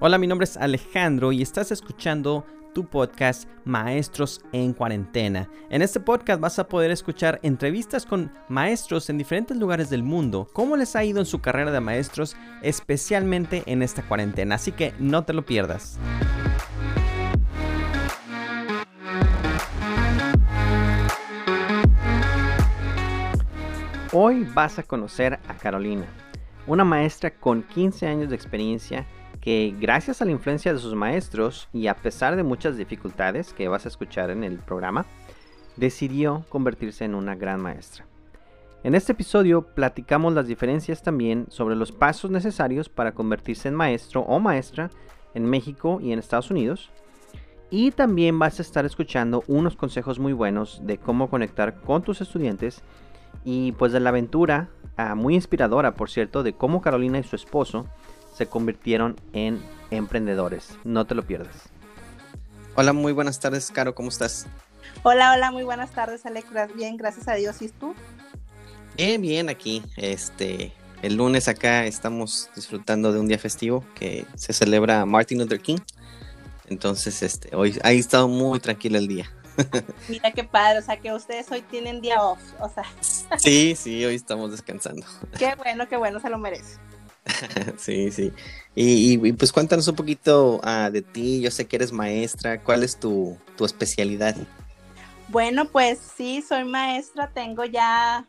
Hola, mi nombre es Alejandro y estás escuchando tu podcast Maestros en Cuarentena. En este podcast vas a poder escuchar entrevistas con maestros en diferentes lugares del mundo, cómo les ha ido en su carrera de maestros, especialmente en esta cuarentena. Así que no te lo pierdas. Hoy vas a conocer a Carolina, una maestra con 15 años de experiencia que gracias a la influencia de sus maestros y a pesar de muchas dificultades que vas a escuchar en el programa, decidió convertirse en una gran maestra. En este episodio platicamos las diferencias también sobre los pasos necesarios para convertirse en maestro o maestra en México y en Estados Unidos. Y también vas a estar escuchando unos consejos muy buenos de cómo conectar con tus estudiantes y pues de la aventura, ah, muy inspiradora por cierto, de cómo Carolina y su esposo se convirtieron en emprendedores. No te lo pierdas. Hola, muy buenas tardes, Caro, ¿cómo estás? Hola, hola, muy buenas tardes, Alex. Bien, gracias a Dios. ¿Y tú? Bien, bien, aquí. Este, el lunes acá estamos disfrutando de un día festivo que se celebra Martin Luther King. Entonces, este, hoy ha estado muy tranquilo el día. Mira qué padre, o sea que ustedes hoy tienen día off, o sea. Sí, sí, hoy estamos descansando. Qué bueno, qué bueno, se lo merece. sí, sí. Y, pues cuéntanos un poquito ah, de ti. Yo sé que eres maestra. ¿Cuál es tu, especialidad? Bueno, pues sí, soy maestra. Tengo ya,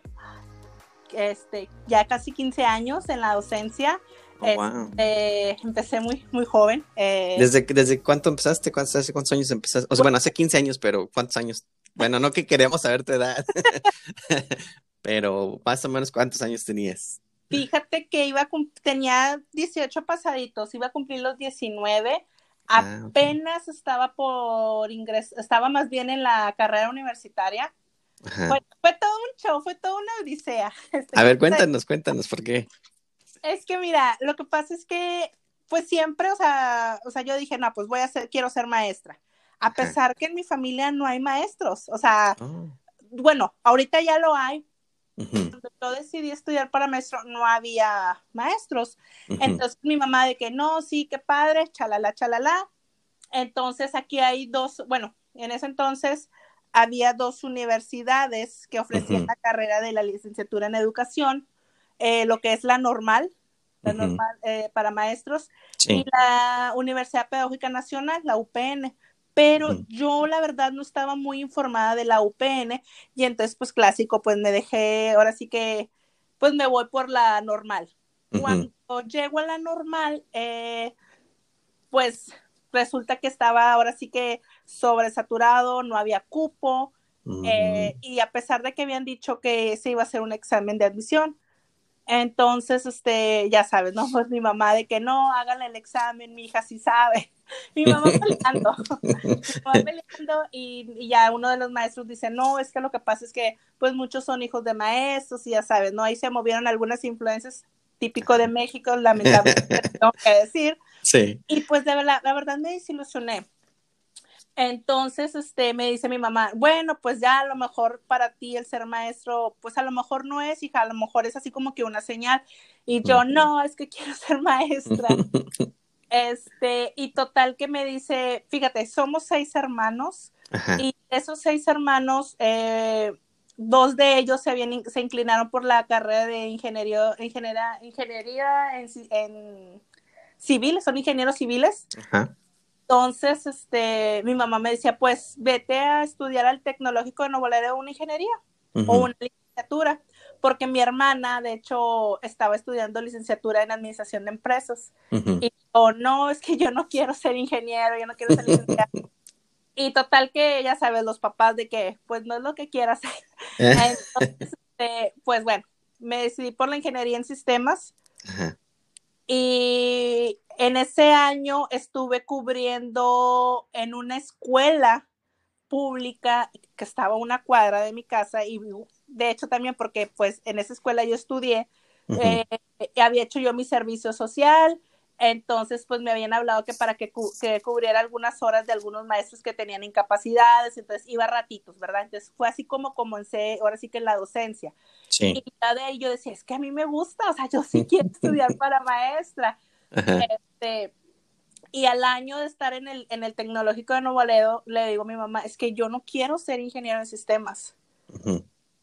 este, ya casi 15 años en la docencia. Oh, este, empecé muy, muy joven. Eh, ¿Desde, ¿Desde cuánto empezaste? ¿Cuántos, ¿Hace cuántos años empezaste? O sea, bueno, hace 15 años, pero ¿cuántos años? Bueno, no que queremos saber tu edad, pero más o menos cuántos años tenías. Fíjate que iba tenía 18 pasaditos, iba a cumplir los 19. Ah, Apenas estaba por ingresar, estaba más bien en la carrera universitaria. Fue, todo un show, fue toda una odisea. Este, a ver, cuéntanos, cuéntanos, ¿por qué? Es que mira, lo que pasa es que, pues siempre, o sea, o sea, yo dije, no, pues voy a ser, quiero ser maestra. A pesar que en mi familia no hay maestros, o sea, oh. bueno, ahorita ya lo hay, cuando yo decidí estudiar para maestro, no había maestros. Entonces mi mamá de que no, sí, qué padre, chalala, chalala. Entonces aquí hay dos, bueno, en ese entonces había dos universidades que ofrecían la carrera de la licenciatura en educación, eh, lo que es la normal, la normal eh, para maestros, y la Universidad Pedagógica Nacional, la UPN pero yo la verdad no estaba muy informada de la UPN y entonces pues clásico, pues me dejé, ahora sí que pues me voy por la normal. Cuando llego a la normal, eh, pues resulta que estaba ahora sí que sobresaturado, no había cupo, eh, y a pesar de que habían dicho que se iba a hacer un examen de admisión, entonces, este, ya sabes, ¿no? Pues mi mamá de que no, háganle el examen, mi hija sí sabe. Mi mamá peleando, mi mamá peleando y, ya uno de los maestros dice, no, es que lo que pasa es que pues muchos son hijos de maestros y ya sabes, ¿no? Ahí se movieron algunas influencias típico de México, lamentablemente, tengo que decir. Sí. Y pues de verdad, la verdad me desilusioné entonces, este, me dice mi mamá, bueno, pues ya a lo mejor para ti el ser maestro, pues a lo mejor no es, hija, a lo mejor es así como que una señal. Y yo, no, es que quiero ser maestra. este, y total que me dice, fíjate, somos seis hermanos y esos seis hermanos, eh, dos de ellos se, habían, se inclinaron por la carrera de ingeniería, ingeniería, ingeniería en, en civil, son ingenieros civiles. Ajá. Entonces, este, mi mamá me decía, pues vete a estudiar al tecnológico de Nuevo Laredo una ingeniería o una licenciatura, porque mi hermana, de hecho, estaba estudiando licenciatura en administración de empresas. Y yo, no, es que yo no quiero ser ingeniero, yo no quiero ser licenciado. y total que, ya sabes, los papás de que, pues no es lo que quiero hacer. Entonces, este, pues bueno, me decidí por la ingeniería en sistemas. Y en ese año estuve cubriendo en una escuela pública que estaba a una cuadra de mi casa y de hecho también porque pues en esa escuela yo estudié, eh, había hecho yo mi servicio social, entonces pues me habían hablado que para que, cubriera algunas horas de algunos maestros que tenían incapacidades, entonces iba ratitos, ¿verdad? Entonces fue así como comencé, ahora sí que en la docencia. Y ya de ahí yo decía, es que a mí me gusta, o sea, yo sí quiero estudiar para maestra. Este, Y al año de estar en el, en el tecnológico de Nuevo Ledo, le digo a mi mamá, es que yo no quiero ser ingeniero en sistemas.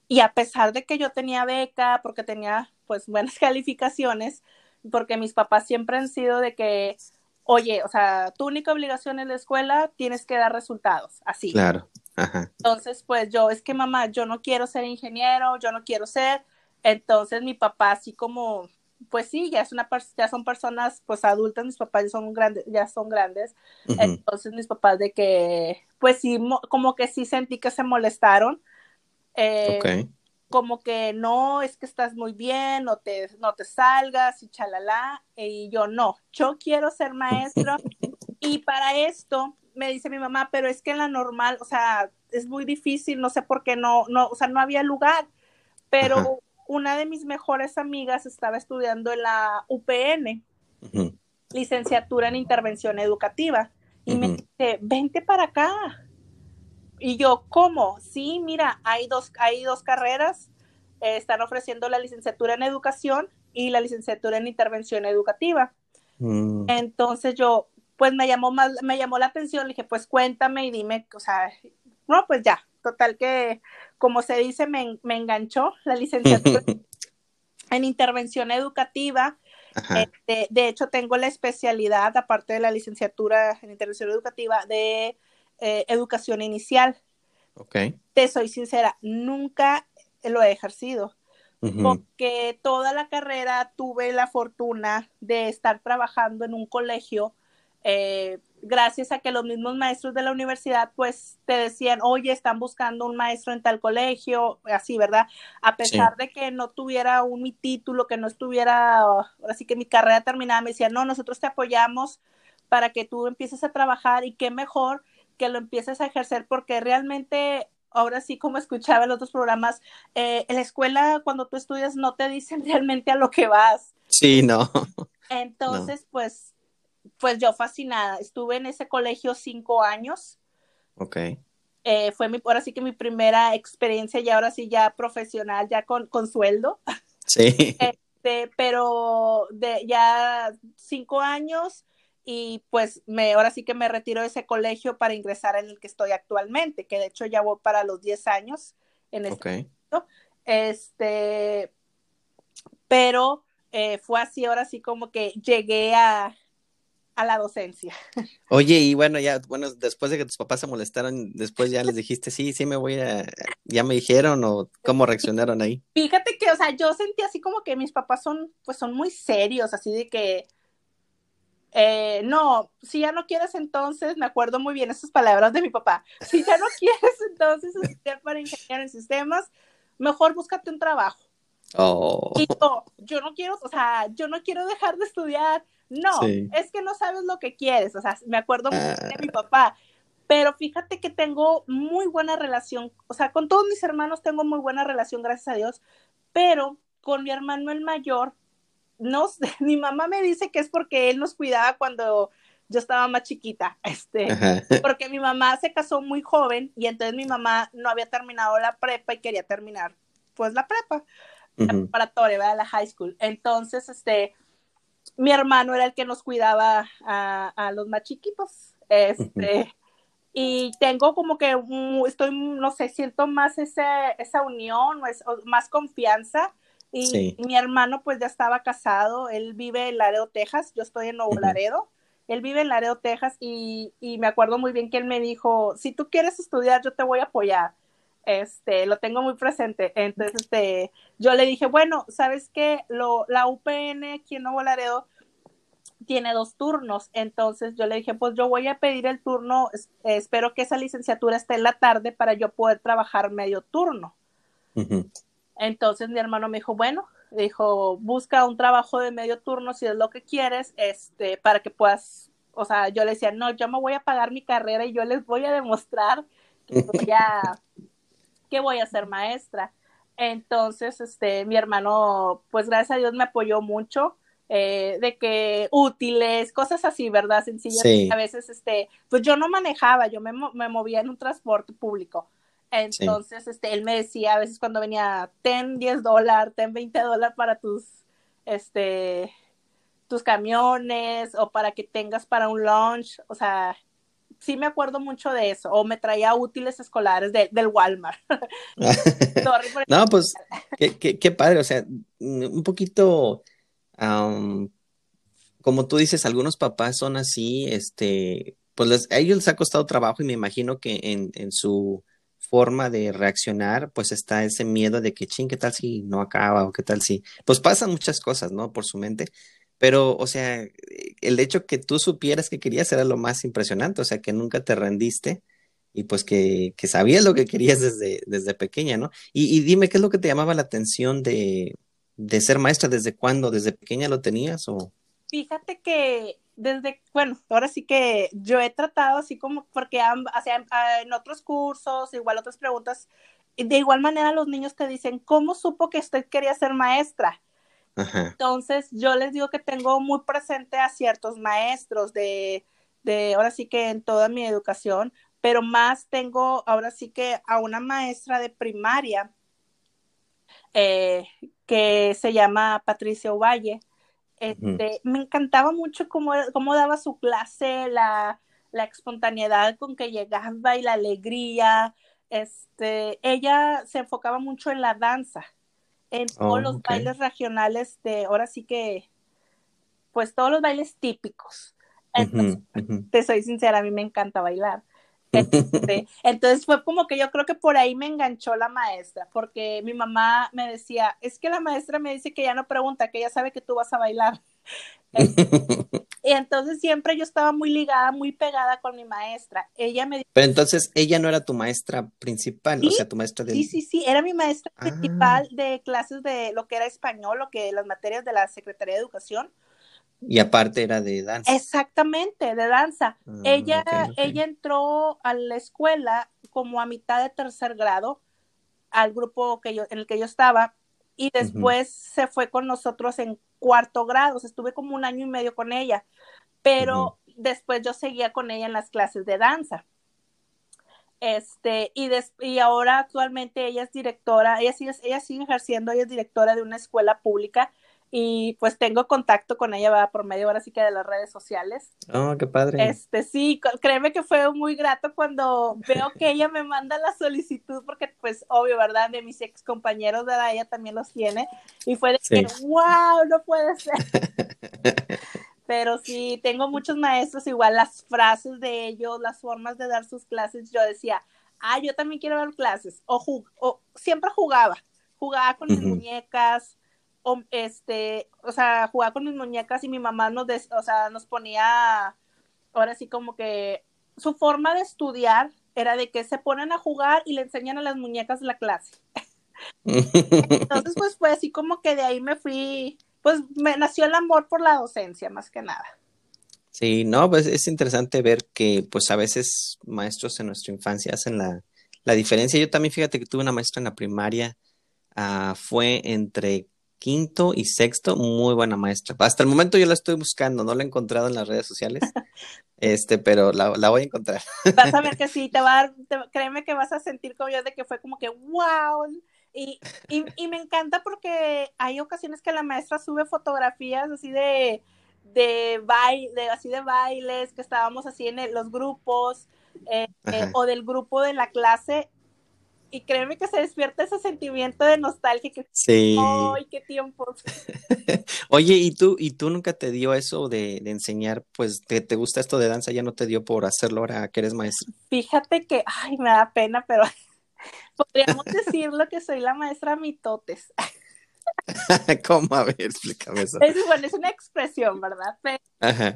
Y a pesar de que yo tenía beca, porque tenía pues buenas calificaciones, porque mis papás siempre han sido de que, oye, o sea, tu única obligación en la escuela tienes que dar resultados, así. Claro. Entonces, pues yo, es que mamá, yo no quiero ser ingeniero, yo no quiero ser. Entonces mi papá así como, pues sí, ya es una ya son personas pues adultas, mis papás ya son grandes, ya son grandes. Entonces mis papás de que, pues sí, como que sí sentí que se molestaron. Eh, como que no, es que estás muy bien, no te, no te salgas y chalala. Y yo no, yo quiero ser maestro. y para esto me dice mi mamá, pero es que en la normal, o sea, es muy difícil, no sé por qué no, no, o sea, no había lugar. Pero una de mis mejores amigas estaba estudiando en la UPN, licenciatura en intervención educativa, y me dice, vente para acá. Y yo, ¿cómo? Sí, mira, hay dos, hay dos carreras, eh, están ofreciendo la licenciatura en educación y la licenciatura en intervención educativa. Mm. Entonces yo, pues me llamó más, me llamó la atención, le dije, pues cuéntame y dime, o sea, no, pues ya, total que, como se dice, me, enganchó la licenciatura en intervención educativa. Este, de hecho, tengo la especialidad, aparte de la licenciatura en intervención educativa, de eh, educación inicial. Ok. Te soy sincera, nunca lo he ejercido. Porque toda la carrera tuve la fortuna de estar trabajando en un colegio eh, gracias a que los mismos maestros de la universidad pues te decían, oye, están buscando un maestro en tal colegio, así, ¿verdad? A pesar de que no tuviera un mi título, que no estuviera, así que mi carrera terminada, me decían, no, nosotros te apoyamos para que tú empieces a trabajar y qué mejor que lo empieces a ejercer porque realmente ahora sí, como escuchaba en otros programas, eh, en la escuela cuando tú estudias no te dicen realmente a lo que vas. Sí, no. Entonces, pues pues yo fascinada. Estuve en ese colegio cinco años. Ok. Eh, fue mi, ahora sí que mi primera experiencia y ahora sí ya profesional, ya con, con sueldo. Sí. Este, pero de ya cinco años y pues me, ahora sí que me retiro de ese colegio para ingresar en el que estoy actualmente, que de hecho ya voy para los diez años en este Este, pero eh, fue así, ahora sí como que llegué a, a la docencia. Oye, y bueno, ya, bueno, después de que tus papás se molestaron, después ya les dijiste, sí, sí me voy a, ya me dijeron o cómo reaccionaron ahí. Fíjate que, o sea, yo sentí así como que mis papás son, pues son muy serios, así de que, eh, no, si ya no quieres entonces, me acuerdo muy bien esas palabras de mi papá, si ya no quieres entonces estudiar para ingeniero en sistemas, mejor búscate un trabajo. Oh. Y yo, yo no quiero, o sea, yo no quiero dejar de estudiar, no, es que no sabes lo que quieres, o sea, me acuerdo muy de mi ah. papá, pero fíjate que tengo muy buena relación, o sea, con todos mis hermanos tengo muy buena relación, gracias a Dios, pero con mi hermano el mayor, no sé, mi mamá me dice que es porque él nos cuidaba cuando yo estaba más chiquita, este, porque mi mamá se casó muy joven y entonces mi mamá no había terminado la prepa y quería terminar, pues, la prepa, la preparatoria, La high school. Entonces, este, mi hermano era el que nos cuidaba a, los más chiquitos. Este, y tengo como que estoy, no sé, siento más esa unión, más confianza. Y mi hermano pues ya estaba casado, él vive en Laredo, Texas, yo estoy en Nuevo Laredo, él vive en Laredo, Texas y, y, me acuerdo muy bien que él me dijo, si tú quieres estudiar, yo te voy a apoyar. Este, lo tengo muy presente. Entonces, este, yo le dije, bueno, ¿sabes qué? Lo, la UPN aquí en Nuevo Laredo tiene dos turnos. Entonces yo le dije, pues yo voy a pedir el turno, espero que esa licenciatura esté en la tarde para yo poder trabajar medio turno. Entonces mi hermano me dijo, bueno, dijo, busca un trabajo de medio turno si es lo que quieres, este, para que puedas, o sea, yo le decía, no, yo me voy a pagar mi carrera y yo les voy a demostrar que voy a, que voy a ser maestra. Entonces, este, mi hermano, pues gracias a Dios me apoyó mucho. Eh, de que útiles, cosas así, ¿verdad? Sencillas. A veces, este, pues yo no manejaba, yo me, me movía en un transporte público. Entonces, este, él me decía a veces cuando venía, ten 10 dólares, ten 20 dólares para tus, este, tus camiones o para que tengas para un lunch, o sea, sí me acuerdo mucho de eso, o me traía útiles escolares del Walmart. no, pues qué, qué, padre, o sea, un poquito, como tú dices, algunos papás son así, este, pues a ellos les ha costado trabajo y me imagino que en, en su forma de reaccionar, pues está ese miedo de que, ching, ¿qué tal si no acaba? O qué tal si, pues pasan muchas cosas, ¿no? Por su mente. Pero, o sea, el hecho que tú supieras que querías era lo más impresionante, o sea, que nunca te rendiste y pues que, que sabías lo que querías desde, desde pequeña, ¿no? Y, dime, ¿qué es lo que te llamaba la atención de, de ser maestra? ¿Desde cuándo? ¿Desde pequeña lo tenías o...? Fíjate que desde, bueno, ahora sí que yo he tratado así como, porque en otros cursos, igual otras preguntas, de igual manera los niños te dicen, ¿cómo supo que usted quería ser maestra? Entonces, yo les digo que tengo muy presente a ciertos maestros de, de, ahora sí que en toda mi educación, pero más tengo ahora sí que a una maestra de primaria eh, que se llama Patricia Ovalle. Este, Me encantaba mucho cómo, cómo daba su clase, la, la, espontaneidad con que llegaba y la alegría. Este, ella se enfocaba mucho en la danza en todos oh, los bailes regionales de, ahora sí que, pues todos los bailes típicos. Te soy sincera, a mí me encanta bailar. Este, entonces fue como que yo creo que por ahí me enganchó la maestra, porque mi mamá me decía, es que la maestra me dice que ya no pregunta, que ella sabe que tú vas a bailar. y entonces siempre yo estaba muy ligada, muy pegada con mi maestra. Ella me Pero entonces ella no era tu maestra principal, o sea, tu maestra de... Sí, sí, sí, era mi maestra ah. principal de clases de lo que era español, lo que las materias de la Secretaría de Educación. Y aparte era de danza. Exactamente, de danza. Ah, ella, ella entró a la escuela como a mitad de tercer grado, al grupo que yo, en el que yo estaba, y después se fue con nosotros en cuarto grado, estuve como un año y medio con ella, pero después yo seguía con ella en las clases de danza. Este, y, y ahora actualmente ella es directora, ella sigue, ella sigue ejerciendo, ella es directora de una escuela pública y pues tengo contacto con ella va por medio ahora sí que de las redes sociales. Oh, qué padre. Este, sí, créeme que fue muy grato cuando veo que ella me manda la solicitud porque pues obvio, ¿verdad? De mis ex compañeros de edad ella también los tiene y fue de que, wow, no puede ser. Pero sí, tengo muchos maestros, igual las frases de ellos, las formas de dar sus clases, yo decía, ah, yo también quiero dar clases, o, o siempre jugaba, jugaba con mis muñecas, este, o sea, jugaba con mis muñecas y mi mamá nos, o sea, nos ponía, ahora sí como que su forma de estudiar era de que se ponen a jugar y le enseñan a las muñecas la clase. Entonces, pues fue así como que de ahí me fui, pues me nació el amor por la docencia, más que nada. Sí, no, pues es interesante ver que pues a veces maestros en nuestra infancia hacen la, la diferencia. Yo también fíjate que tuve una maestra en la primaria, uh, fue entre quinto y sexto, muy buena maestra. Hasta el momento yo la estoy buscando, no la he encontrado en las redes sociales, este, pero la, voy a encontrar. Vas a ver que sí, te va a dar, créeme que vas a sentir como yo de que fue como que wow. Y, y, me encanta porque hay ocasiones que la maestra sube fotografías así de, de baile, así de bailes, que estábamos así en los grupos, eh, eh, o del grupo de la clase, y créeme que se despierta ese sentimiento de nostalgia que sí. ¡ay, qué tiempo! Oye, ¿y tú, y tú nunca te dio eso de, enseñar, pues, te, te gusta esto de danza, ya no te dio por hacerlo ahora que eres maestra? Fíjate que, ay, me da pena, pero podríamos decirlo que soy la maestra mitotes. ¿Cómo? A ver, explícame eso. Es, bueno, es una expresión, ¿verdad?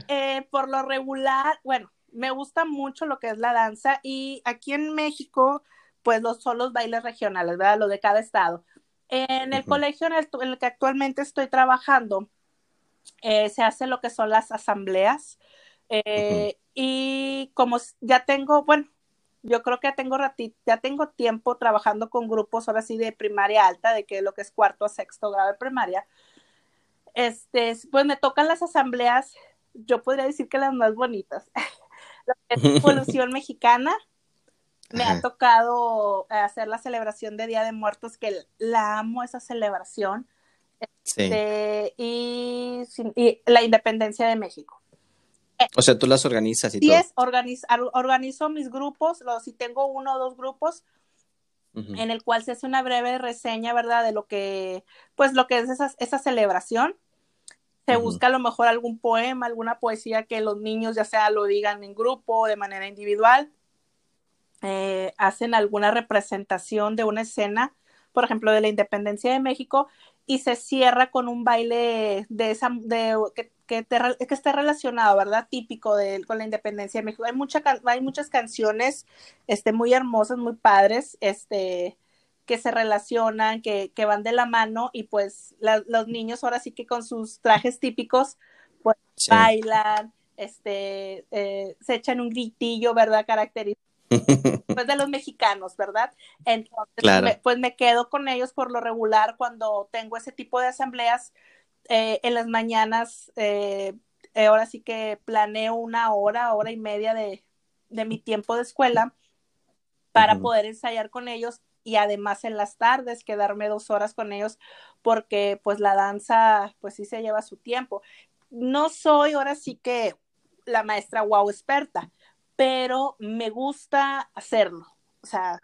Eh, por lo regular, bueno, me gusta mucho lo que es la danza y aquí en México pues los, son los bailes regionales, ¿verdad? Lo de cada estado. En el colegio en el, que actualmente estoy trabajando, eh, se hace lo que son las asambleas. Eh, y como ya tengo, bueno, yo creo que ya tengo ya tengo tiempo trabajando con grupos ahora sí de primaria alta, de que lo que es cuarto a sexto grado de primaria. Este, pues me tocan las asambleas, yo podría decir que las más bonitas. la Evolución Mexicana, me ha tocado hacer la celebración de Día de Muertos, que la amo esa celebración. Este, y, la independencia de México. O sea, tú las organizas y sí es, organizo mis grupos, si tengo uno o dos grupos, en el cual se hace una breve reseña, ¿verdad? De lo que, pues lo que es esa, esa celebración. Se busca a lo mejor algún poema, alguna poesía que los niños ya sea lo digan en grupo o de manera individual. Eh, hacen alguna representación de una escena, por ejemplo, de la independencia de México, y se cierra con un baile de esa, de, que, que, que esté relacionado, ¿verdad? Típico de, con la independencia de México. Hay, mucha, hay muchas canciones este, muy hermosas, muy padres, este, que se relacionan, que, que van de la mano, y pues los niños ahora sí que con sus trajes típicos, pues bailan, este, eh, se echan un gritillo, ¿verdad? Característico pues de los mexicanos, ¿verdad? Entonces, pues me quedo con ellos por lo regular cuando tengo ese tipo de asambleas eh, en las mañanas. Eh, eh, ahora sí que planeo una hora, hora y media de, mi tiempo de escuela para poder ensayar con ellos y además en las tardes quedarme dos horas con ellos porque pues la danza pues sí se lleva su tiempo. No soy ahora sí que la maestra wow experta, pero me gusta hacerlo. O sea,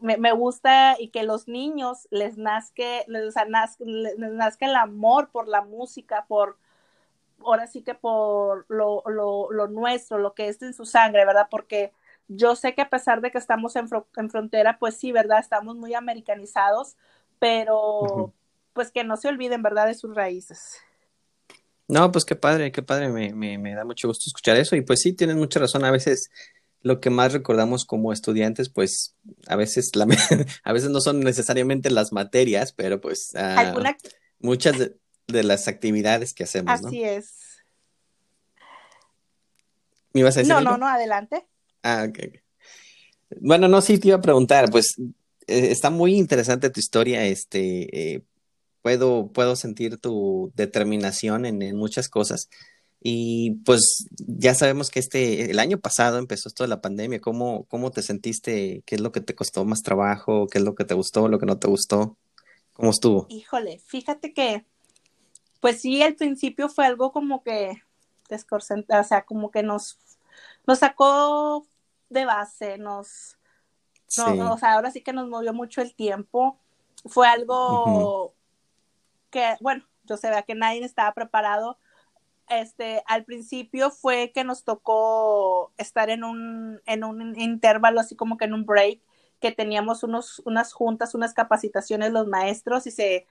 me, gusta y que los niños les nazca, les, nazca, el amor por la música, por, ahora sí que por lo, lo, nuestro, lo que es en su sangre, ¿verdad? Porque yo sé que a pesar de que estamos en, en frontera, pues sí, ¿verdad? Estamos muy americanizados, pero pues que no se olviden, ¿verdad? De sus raíces. No, pues qué padre, qué padre, me, me, me, da mucho gusto escuchar eso. Y pues sí, tienes mucha razón. A veces lo que más recordamos como estudiantes, pues a veces, la, a veces no son necesariamente las materias, pero pues ah, muchas de, las actividades que hacemos. Así es. ¿Me ibas a decir? No, no, no, adelante. Ah, ok. Bueno, no, sí te iba a preguntar, pues eh, está muy interesante tu historia, este, eh, puedo, puedo sentir tu determinación en, muchas cosas. Y pues ya sabemos que este, el año pasado empezó esto de la pandemia. ¿Cómo, ¿Cómo te sentiste? ¿Qué es lo que te costó más trabajo? ¿Qué es lo que te gustó? ¿Lo que no te gustó? ¿Cómo estuvo? Híjole, fíjate que, pues sí, al principio fue algo como que desconcentrar, o sea, como que nos, nos sacó de base, nos, o sea, ahora sí que nos movió mucho el tiempo. Fue algo, que, bueno, yo sé que nadie estaba preparado. Este, al principio fue que nos tocó estar en un, en un intervalo, así como que en un break, que teníamos unos, unas juntas, unas capacitaciones los maestros y se,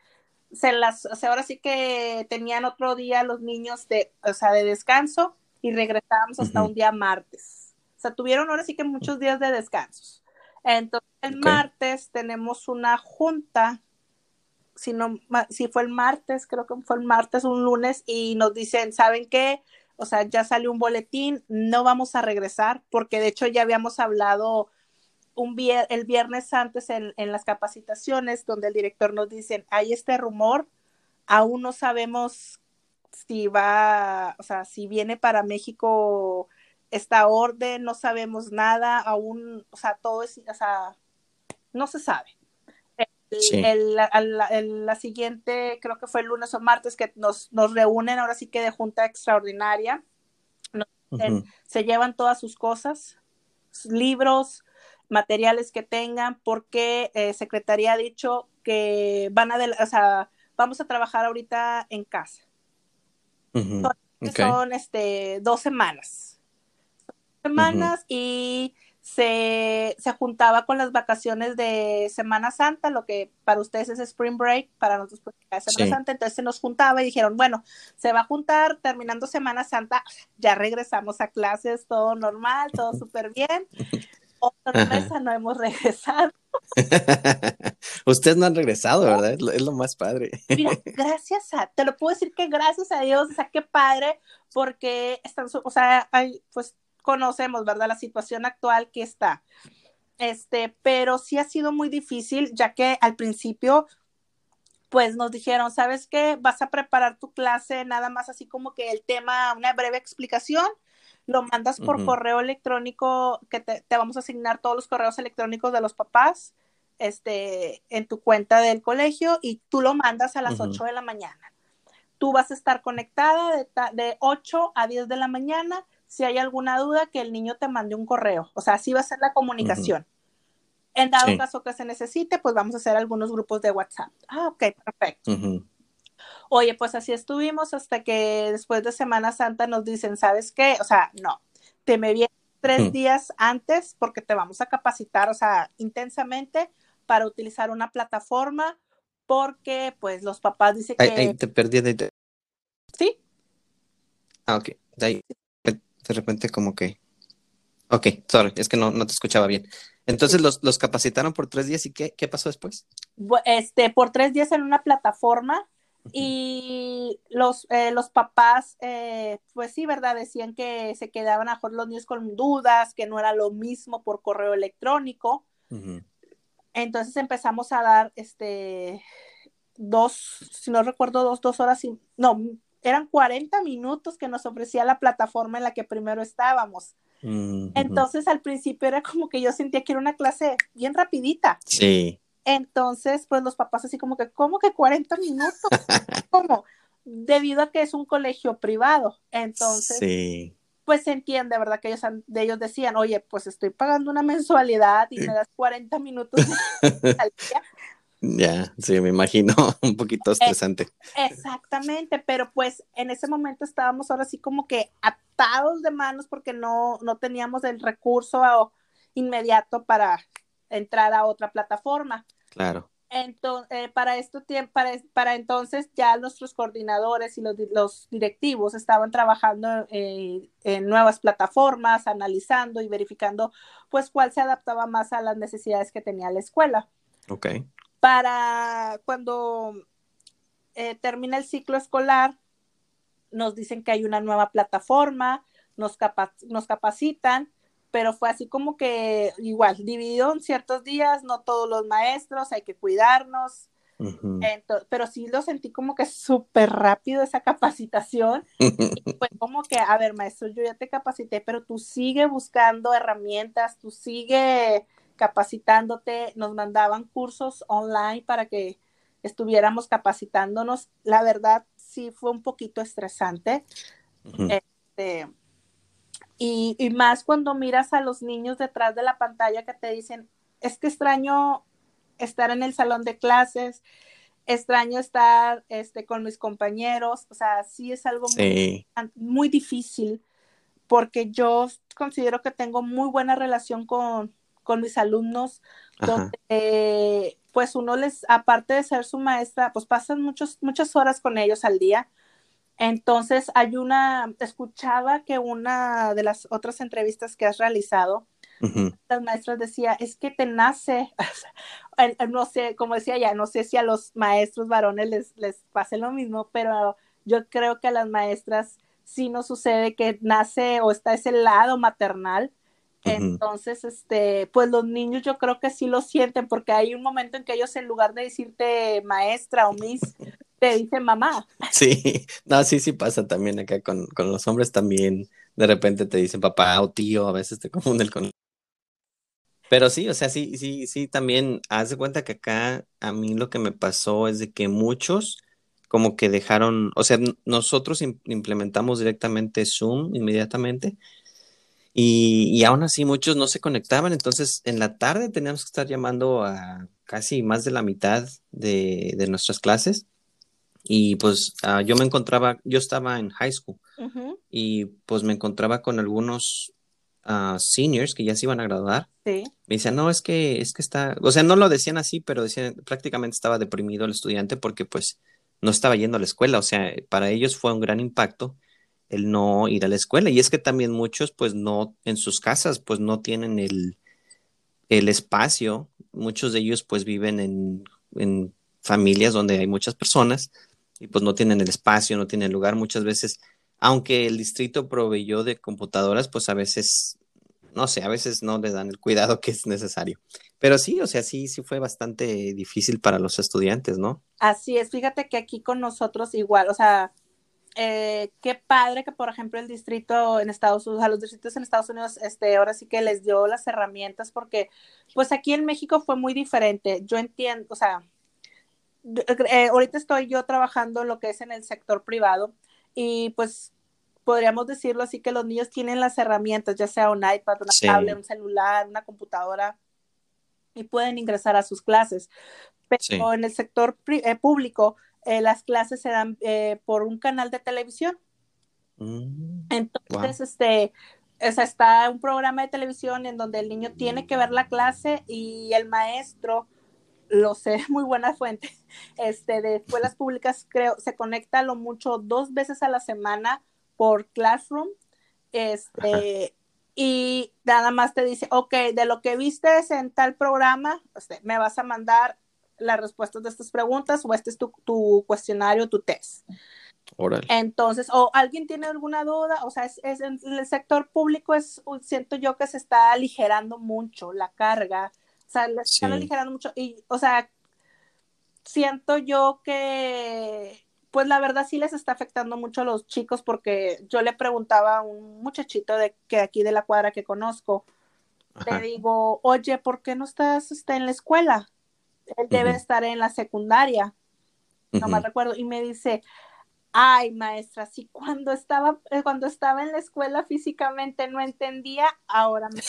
se las, o sea, ahora sí que tenían otro día los niños de, o sea, de descanso y regresábamos hasta un día martes. O sea, tuvieron ahora sí que muchos días de descansos. Entonces, el martes tenemos una junta si, no, si fue el martes, creo que fue el martes, un lunes, y nos dicen, ¿saben qué? O sea, ya salió un boletín, no vamos a regresar, porque de hecho ya habíamos hablado un el viernes antes en, en, las capacitaciones, donde el director nos dice, hay este rumor, aún no sabemos si va, o sea, si viene para México esta orden, no sabemos nada, aún, o sea, todo es, o sea, no se sabe. El, la siguiente, creo que fue el lunes o martes, que nos, nos reúnen ahora sí que de junta extraordinaria. Se llevan todas sus cosas, libros, materiales que tengan, porque eh, Secretaría ha dicho que van a, o sea, vamos a trabajar ahorita en casa. son, este, dos semanas. semanas y se, se, juntaba con las vacaciones de Semana Santa, lo que para ustedes es Spring Break, para nosotros pues, es Semana Santa, entonces se nos juntaba y dijeron, bueno, se va a juntar terminando Semana Santa, ya regresamos a clases, todo normal, todo súper bien. Otra vez no hemos regresado. Ustedes no han regresado, ¿verdad? Es lo, más padre. Mira, gracias a, te lo puedo decir que gracias a Dios, o sea, qué padre, porque están, o sea, hay, pues conocemos, ¿verdad? La situación actual que está. Este, pero sí ha sido muy difícil, ya que al principio, pues nos dijeron, ¿sabes qué? Vas a preparar tu clase, nada más así como que el tema, una breve explicación, lo mandas por correo electrónico, que te, vamos a asignar todos los correos electrónicos de los papás, este, en tu cuenta del colegio y tú lo mandas a las 8 de la mañana. Tú vas a estar conectada de, de 8 a 10 de la mañana. Si hay alguna duda, que el niño te mande un correo. O sea, así va a ser la comunicación. En dado caso que se necesite, pues vamos a hacer algunos grupos de WhatsApp. Ah, ok, perfecto. Oye, pues así estuvimos hasta que después de Semana Santa nos dicen, ¿sabes qué? O sea, no, te me vienes tres días antes porque te vamos a capacitar, o sea, intensamente para utilizar una plataforma porque pues los papás dicen que... Ahí, te perdí. Sí. Ah, ok. De ahí, de repente como que... Ok, sorry, es que no, no te escuchaba bien. Entonces los, los, capacitaron por tres días y qué, qué pasó después? Este, por tres días en una plataforma y los, eh, los papás, eh, pues sí, ¿verdad? Decían que se quedaban a los niños con dudas, que no era lo mismo por correo electrónico. Entonces empezamos a dar, este, dos, si no recuerdo, dos, dos horas, y, no, eran 40 minutos que nos ofrecía la plataforma en la que primero estábamos. Entonces al principio era como que yo sentía que era una clase bien rapidita. Sí. Entonces, pues los papás así como que, ¿cómo que 40 minutos? ¿Cómo? Debido a que es un colegio privado. Entonces, sí. pues se entiende, ¿verdad? Que ellos, de ellos decían, oye, pues estoy pagando una mensualidad y me das 40 minutos al día. Ya, sí, me imagino, un poquito estresante. exactamente, pero pues en ese momento estábamos ahora sí como que atados de manos porque no, no teníamos el recurso inmediato para entrar a otra plataforma. Claro. Entonces, eh, para, esto, para, para entonces ya nuestros coordinadores y los, los directivos estaban trabajando eh, en nuevas plataformas, analizando y verificando pues cuál se adaptaba más a las necesidades que tenía la escuela. Ok. Para cuando eh, termina el ciclo escolar, nos dicen que hay una nueva plataforma, nos, nos capacitan pero fue así como que igual, dividido en ciertos días, no todos los maestros, hay que cuidarnos, pero sí lo sentí como que súper rápido esa capacitación. y fue como que, a ver, maestro, yo ya te capacité, pero tú sigue buscando herramientas, tú sigue capacitándote. Nos mandaban cursos online para que estuviéramos capacitándonos. La verdad, sí fue un poquito estresante. Este, y, más cuando miras a los niños detrás de la pantalla que te dicen, es que extraño estar en el salón de clases, extraño estar este, con mis compañeros, o sea, sí es algo muy, difícil porque yo considero que tengo muy buena relación con, mis alumnos, donde pues uno les, aparte de ser su maestra, pues pasan muchos, muchas horas con ellos al día. Entonces, hay una, escuchaba que una de las otras entrevistas que has realizado, las maestras decía, es que te nace, no sé, como decía ya, no sé si a los maestros varones les, les pase lo mismo, pero yo creo que a las maestras sí nos sucede que nace o está ese lado maternal. Entonces, este, pues los niños yo creo que sí lo sienten porque hay un momento en que ellos en lugar de decirte maestra o miss, te dice mamá. Sí, no, sí, sí pasa también acá con, los hombres también. De repente te dicen papá o tío, a veces te confunden con. Pero sí, o sea, sí, sí, sí, también haz de cuenta que acá a mí lo que me pasó es de que muchos como que dejaron, o sea, nosotros implementamos directamente Zoom inmediatamente y, y, aún así muchos no se conectaban, entonces en la tarde teníamos que estar llamando a casi más de la mitad de, de nuestras clases y pues ah, yo me encontraba, yo estaba en high school y pues me encontraba con algunos uh, seniors que ya se iban a graduar. Sí. Me decían, no, es que, es que está, o sea, no lo decían así, pero decían, prácticamente estaba deprimido el estudiante porque pues no estaba yendo a la escuela. O sea, para ellos fue un gran impacto el no ir a la escuela. Y es que también muchos pues no, en sus casas pues no tienen el, el espacio. Muchos de ellos pues viven en, en familias donde hay muchas personas y pues no tienen el espacio, no tienen lugar muchas veces, aunque el distrito proveyó de computadoras, pues a veces, no sé, a veces no le dan el cuidado que es necesario. Pero sí, o sea, sí, sí fue bastante difícil para los estudiantes, ¿no? Así es, fíjate que aquí con nosotros igual, o sea, eh, qué padre que, por ejemplo, el distrito en Estados Unidos, a los distritos en Estados Unidos, este, ahora sí que les dio las herramientas, porque, pues aquí en México fue muy diferente. Yo entiendo, o sea, eh, ahorita estoy yo trabajando en lo que es en el sector privado y pues podríamos decirlo así que los niños tienen las herramientas, ya sea un iPad, una tablet, un celular, una computadora y pueden ingresar a sus clases. Pero en el sector eh, público, eh, las clases se dan eh, por un canal de televisión. Mm, Entonces, este, o sea, está un programa de televisión en donde el niño tiene que ver la clase y el maestro, lo sé, muy buena fuente, este, de escuelas públicas, creo, se conecta a lo mucho dos veces a la semana por Classroom, este, y nada más te dice, ok, de lo que viste en tal programa, este, me vas a mandar las respuestas de estas preguntas o este es tu, cuestionario, tu test. Entonces, o alguien tiene alguna duda, o sea, es, en el sector público es, siento yo que se está aligerando mucho la carga, o sea, le están aligerando mucho y, o sea, siento yo que, pues la verdad sí les está afectando mucho a los chicos porque yo le preguntaba a un muchachito de que aquí de la cuadra que conozco, le digo, oye, ¿por qué no estás este, en la escuela? Él debe estar en la secundaria, no me recuerdo, y me dice, ay maestra, si cuando estaba, eh, cuando estaba en la escuela físicamente no entendía, ahora me...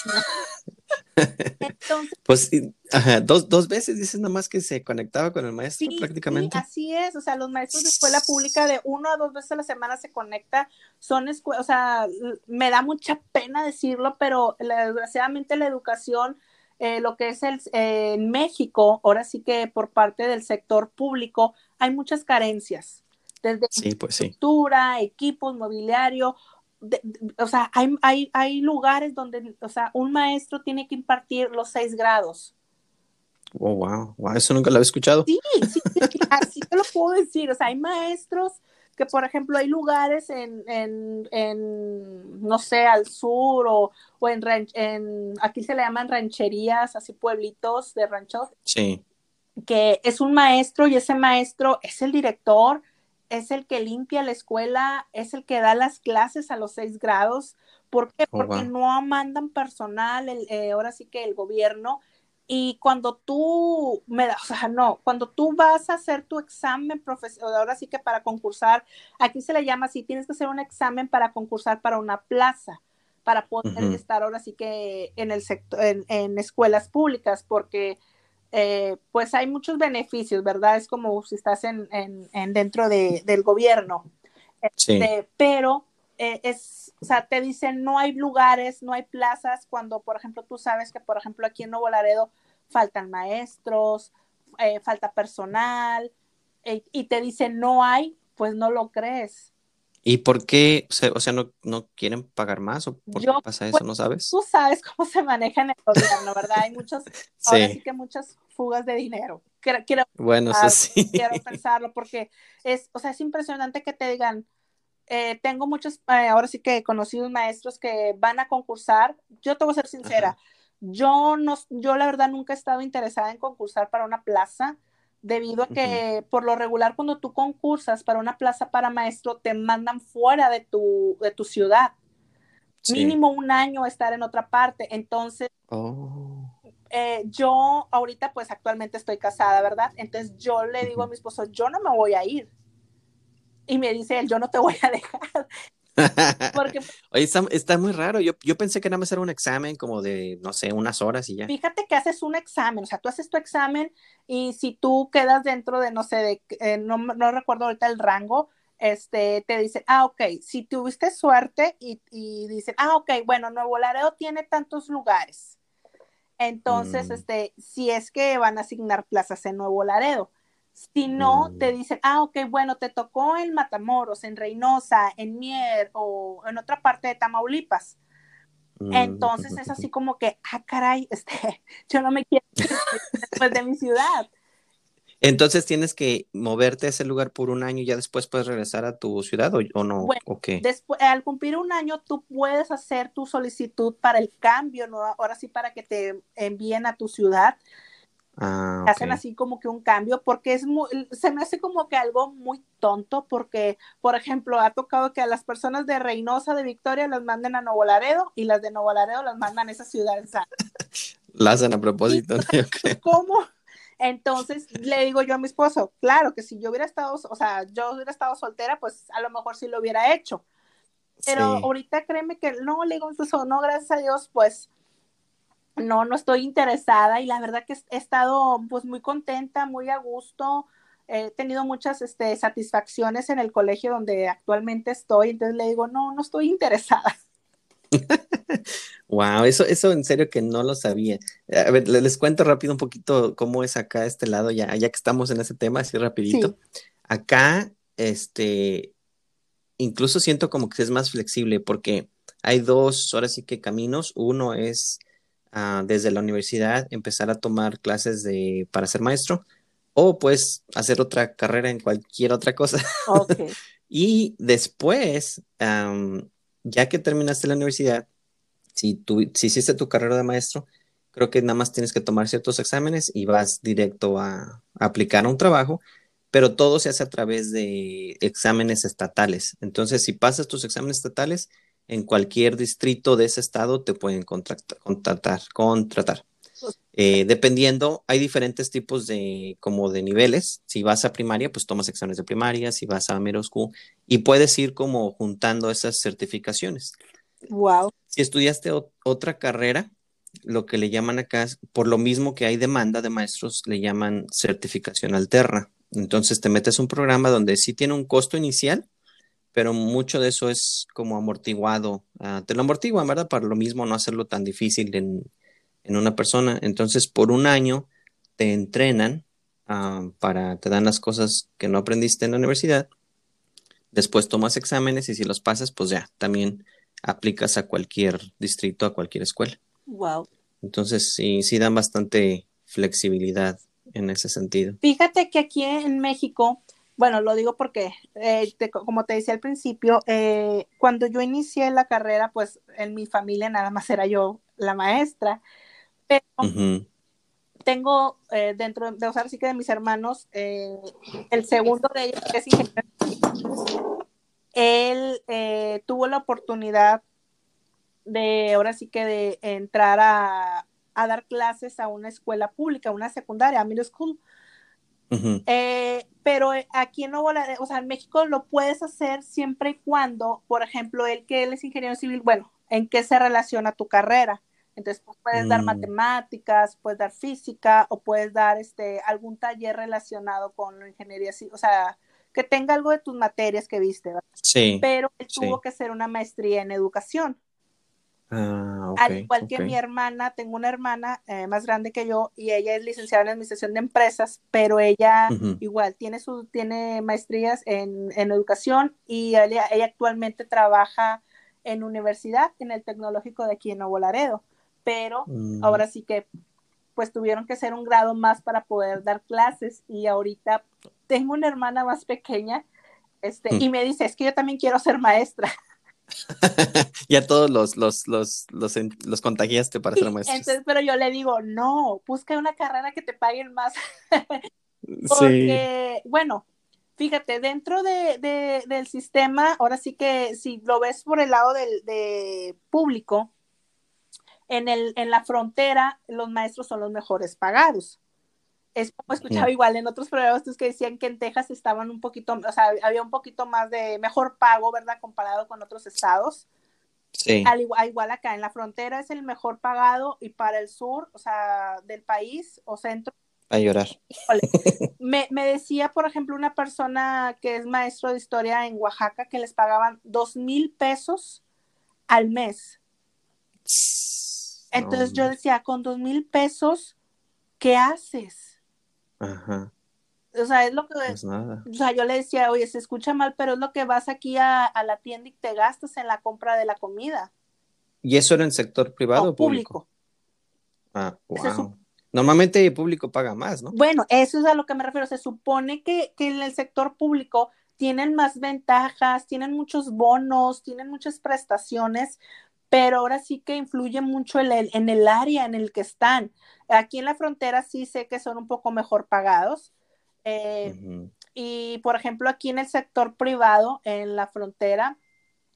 Entonces, pues dos, dos veces dices nada más que se conectaba con el maestro prácticamente. Sí, así es, o sea, los maestros de escuela pública de uno a dos veces a la semana se conecta, son o sea, me da mucha pena decirlo, pero desgraciadamente la educación eh, lo que es el, eh, en México, ahora sí que por parte del sector público, hay muchas carencias, desde pues estructura, equipos, mobiliario, o sea, hay, hay, hay, lugares donde, o sea, un maestro tiene que impartir los seis grados. Oh, wow, wow, eso nunca lo había escuchado. Sí, sí, así te lo puedo decir, o sea, hay maestros que por ejemplo hay lugares en, en, en no sé, al sur o, o en, en, aquí se le llaman rancherías, así pueblitos de ranchos. Sí. Que es un maestro y ese maestro es el director, es el que limpia la escuela, es el que da las clases a los seis grados. ¿Por qué? Oh, Porque no mandan personal, el, eh, ahora sí que el gobierno y cuando tú, me, o sea, no, cuando tú vas a hacer tu examen profesional, ahora sí que para concursar, aquí se le llama así, tienes que hacer un examen para concursar para una plaza, para poder estar ahora sí que en el sector, en, escuelas públicas, porque eh, pues hay muchos beneficios, ¿verdad? Es como si estás en, en, dentro de, del gobierno. Sí. Este, pero eh, es, o sea, te dicen no hay lugares, no hay plazas, cuando, por ejemplo, tú sabes que, por ejemplo, aquí en Nuevo Laredo faltan maestros, eh, falta personal, eh, y te dicen no hay, pues no lo crees. ¿Y por qué? O sea, ¿no, no quieren pagar más o por qué pasa eso? ¿No sabes? Tú sabes cómo se maneja en el gobierno, ¿verdad? Hay muchos, ahora sí que muchas fugas de dinero. Quiero, bueno, eso sí. Quiero pensarlo porque es, o sea, es impresionante que te digan, eh, tengo muchos, eh, ahora sí que conocidos maestros que van a concursar. Yo te voy a ser sincera, yo no, yo la verdad nunca he estado interesada en concursar para una plaza, debido a que por lo regular cuando tú concursas para una plaza para maestro, te mandan fuera de tu, de tu ciudad. Mínimo un año estar en otra parte. Entonces, oh. eh, yo ahorita pues actualmente estoy casada, ¿verdad? Entonces yo le digo a mi esposo, yo no me voy a ir y me dice él, yo no te voy a dejar. Porque, Oye, está, muy raro. Yo, yo pensé que nada más era un examen como de, no sé, unas horas y ya. Fíjate que haces un examen, o sea, tú haces tu examen y si tú quedas dentro de, no sé, de, eh, no, no, recuerdo ahorita el rango, este, te dicen, ah, ok, si tuviste suerte y, y dicen, ah, ok, bueno, Nuevo Laredo tiene tantos lugares. Entonces, mm. este, si es que van a asignar plazas en Nuevo Laredo. Si no, te mm. dicen, ah, ok, bueno, te tocó en Matamoros, en Reynosa, en Mier o en otra parte de Tamaulipas. Mm. Entonces es así como que, ah, caray, este, yo no me quiero después de mi ciudad. Entonces tienes que moverte a ese lugar por un año y ya después puedes regresar a tu ciudad o, no. Bueno, después, al cumplir un año tú puedes hacer tu solicitud para el cambio, ¿no? ahora sí para que te envíen a tu ciudad Ah, hacen así como que un cambio porque es muy, se me hace como que algo muy tonto porque, por ejemplo, ha tocado que a las personas de Reynosa, de Victoria, las manden a Nuevo Laredo y las de Nuevo Laredo las mandan a esa ciudad. La hacen a propósito. ¿Cómo? Entonces le digo yo a mi esposo, claro que si yo hubiera estado, o sea, yo hubiera estado soltera, pues a lo mejor sí lo hubiera hecho. Pero ahorita créeme que no, le digo, no, gracias a Dios, pues no, no estoy interesada y la verdad que he estado pues muy contenta, muy a gusto, he tenido muchas este, satisfacciones en el colegio donde actualmente estoy, entonces le digo, no, no estoy interesada. wow, eso, eso en serio que no lo sabía. A ver, les cuento rápido un poquito cómo es acá este lado, ya, ya que estamos en ese tema, así rapidito. Acá, este, incluso siento como que es más flexible porque hay dos, ahora sí que caminos. Uno es desde la universidad empezar a tomar clases de, para ser maestro o pues hacer otra carrera en cualquier otra cosa. y después, ya que terminaste la universidad, si, tú, si hiciste tu carrera de maestro, creo que nada más tienes que tomar ciertos exámenes y vas directo a, a aplicar a un trabajo, pero todo se hace a través de exámenes estatales. Entonces, si pasas tus exámenes estatales, en cualquier distrito de ese estado te pueden contratar, contratar, contratar. Eh, dependiendo, hay diferentes tipos de, como de niveles. Si vas a primaria, pues tomas exámenes de primaria, si vas a middle school, y puedes ir como juntando esas certificaciones. Wow. Si estudiaste otra carrera, lo que le llaman acá, por lo mismo que hay demanda de maestros, le llaman certificación alterna. Entonces te metes un programa donde sí tiene un costo inicial, pero mucho de eso es como amortiguado. Ah, te lo amortiguan, ¿verdad? Para lo mismo no hacerlo tan difícil en, una persona. Entonces, por un año te entrenan ah, para, te dan las cosas que no aprendiste en la universidad. Después tomas exámenes y si los pasas, pues ya, también aplicas a cualquier distrito, a cualquier escuela. Wow. Entonces, sí, sí dan bastante flexibilidad en ese sentido. Fíjate que aquí en México bueno, lo digo porque, eh, como te decía al principio, eh, cuando yo inicié la carrera, pues en mi familia nada más era yo la maestra, pero tengo eh, dentro de, o sea, sí que de mis hermanos, el segundo de ellos, que es ingeniero, él tuvo la oportunidad de, ahora sí que de entrar a, a dar clases a una escuela pública, una secundaria, a middle school. Eh, pero aquí en Nuevo o sea, en México lo puedes hacer siempre y cuando, por ejemplo, él que él es ingeniero civil, bueno, ¿en qué se relaciona tu carrera? Entonces, pues, puedes dar mm. matemáticas, puedes dar física o puedes dar este algún taller relacionado con la ingeniería, o sea, que tenga algo de tus materias que viste, ¿verdad? Sí. Pero él tuvo que hacer una maestría en educación. Ah, Al igual que mi hermana, tengo una hermana eh, más grande que yo y ella es licenciada en administración de empresas, pero ella igual tiene su tiene maestrías en, educación y ella, actualmente trabaja en universidad, en el tecnológico de aquí en Nuevo Laredo, pero mm. ahora sí que pues tuvieron que hacer un grado más para poder dar clases y ahorita tengo una hermana más pequeña este, mm. y me dice, es que yo también quiero ser maestra. ya todos los, los, los, los, los contagiaste para ser maestros. Entonces, pero yo le digo, no, busca una carrera que te paguen más. Porque, bueno, fíjate, dentro de, del sistema, ahora sí que si lo ves por el lado del de público, en, el, en la frontera los maestros son los mejores pagados es como escuchaba igual en otros programas que decían que en Texas estaban un poquito, o sea, había un poquito más de mejor pago, ¿verdad? Comparado con otros estados. Sí. Al igual, igual acá en la frontera es el mejor pagado y para el sur, o sea, del país o centro. A llorar. me, me decía, por ejemplo, una persona que es maestro de historia en Oaxaca que les pagaban dos mil pesos al mes. Entonces yo decía, con dos mil pesos, ¿qué haces? Ajá. O sea, es lo que. Pues nada. O sea, yo le decía, oye, se escucha mal, pero es lo que vas aquí a, la tienda y te gastas en la compra de la comida. ¿Y eso era en sector privado o, público? Ah, wow. Normalmente el público paga más, ¿no? Bueno, eso es a lo que me refiero. Se supone que, que en el sector público tienen más ventajas, tienen muchos bonos, tienen muchas prestaciones, pero ahora sí que influye mucho en el, en el área en el que están. Aquí en la frontera sí sé que son un poco mejor pagados. Eh, y por ejemplo, aquí en el sector privado, en la frontera,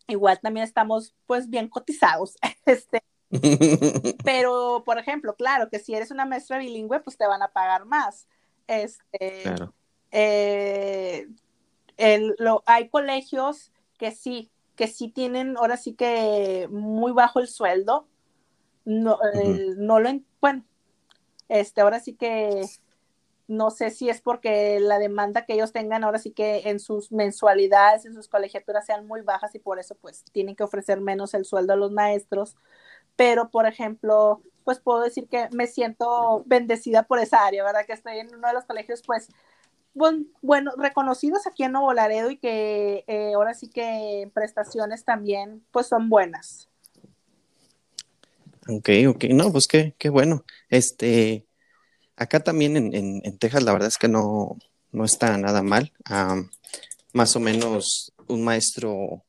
igual también estamos pues bien cotizados. Este, pero, por ejemplo, claro que si eres una maestra bilingüe, pues te van a pagar más. Este, claro. Eh, lo, hay colegios que sí, que sí tienen ahora sí que muy bajo el sueldo. No, no lo, bueno, este, ahora sí que no sé si es porque la demanda que ellos tengan ahora sí que en sus mensualidades, en sus colegiaturas sean muy bajas y por eso pues tienen que ofrecer menos el sueldo a los maestros. Pero, por ejemplo, pues puedo decir que me siento bendecida por esa área, ¿verdad? Que estoy en uno de los colegios pues bueno, reconocidos aquí en Nuevo Laredo y que eh, ahora sí que prestaciones también pues son buenas. Ok, ok, no, pues qué, qué bueno. Este, acá también en, en, Texas la verdad es que no, no está nada mal. más o menos un maestro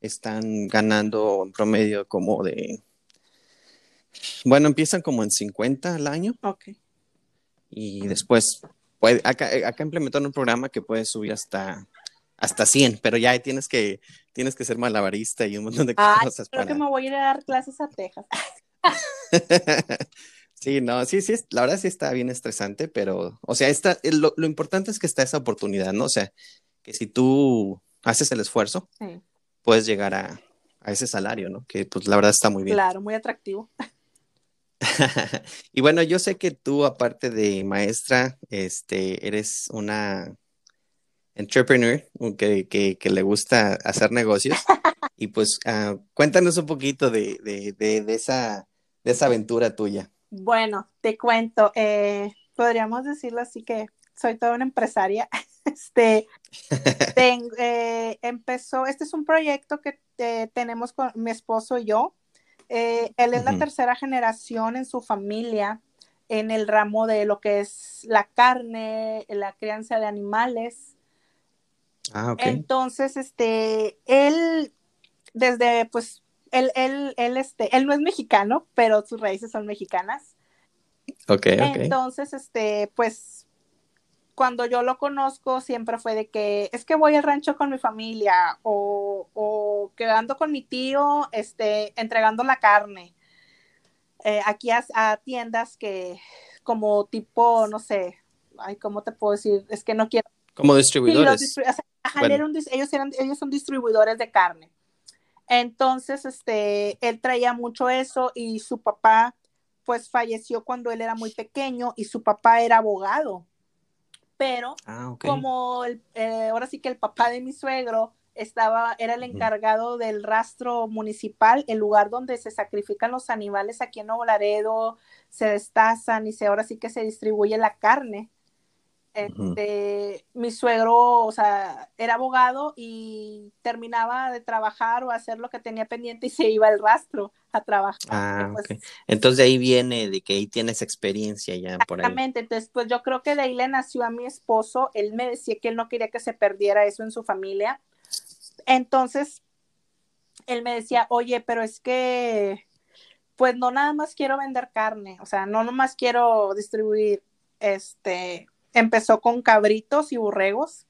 están ganando en promedio como de, bueno, empiezan como en 50 al año. Ok. Y después acá, eh, acá implementaron un programa que puede subir hasta, hasta 100, pero ya tienes que, tienes que ser malabarista y un montón de cosas. Creo que me voy a ir a dar clases a Texas. sí, no, sí, sí, la verdad sí está bien estresante, pero, o sea, está, lo, lo, importante es que está esa oportunidad, ¿no? O sea, que si tú haces el esfuerzo, puedes llegar a, a ese salario, ¿no? Que pues la verdad está muy bien. Claro, muy atractivo. y bueno, yo sé que tú, aparte de maestra, este, eres una entrepreneur que, que, le gusta hacer negocios. Y pues uh, cuéntanos un poquito de, de, de, esa, de esa aventura tuya. Bueno, te cuento, eh, podríamos decirlo así que soy toda una empresaria. Este, eh, empezó, este es un proyecto que eh, tenemos con mi esposo y yo. Eh, él es la tercera generación en su familia en el ramo de lo que es la carne, la crianza de animales. Ah, Entonces, este, él, desde, pues, él, él, él, este, él no es mexicano, pero sus raíces son mexicanas. Ok, ok. Entonces, este, pues, cuando yo lo conozco siempre fue de que es que voy al rancho con mi familia o, o quedando con mi tío, este, entregando la carne. Eh, aquí a, tiendas que como tipo, no sé, ay, ¿cómo te puedo decir? Es que no quiero. Como distribuidores. ellos, eran, ellos son distribuidores de carne. Entonces, este, él traía mucho eso y su papá, pues falleció cuando él era muy pequeño y su papá era abogado pero ah, como eh, ahora sí que el papá de mi suegro estaba, era el encargado del rastro municipal, el lugar donde se sacrifican los animales aquí en Nuevo Laredo, se destazan y se, ahora sí que se distribuye la carne. Este, mi suegro, o sea, era abogado y terminaba de trabajar o hacer lo que tenía pendiente y se iba al rastro a trabajar. Ah, pues Entonces de ahí viene, de que ahí tienes experiencia ya por ahí. Exactamente, entonces pues yo creo que de ahí le nació a mi esposo, él me decía que él no quería que se perdiera eso en su familia. Entonces, él me decía, oye, pero es que, pues no nada más quiero vender carne, o sea, no nomás quiero distribuir, este, empezó con cabritos y borregos.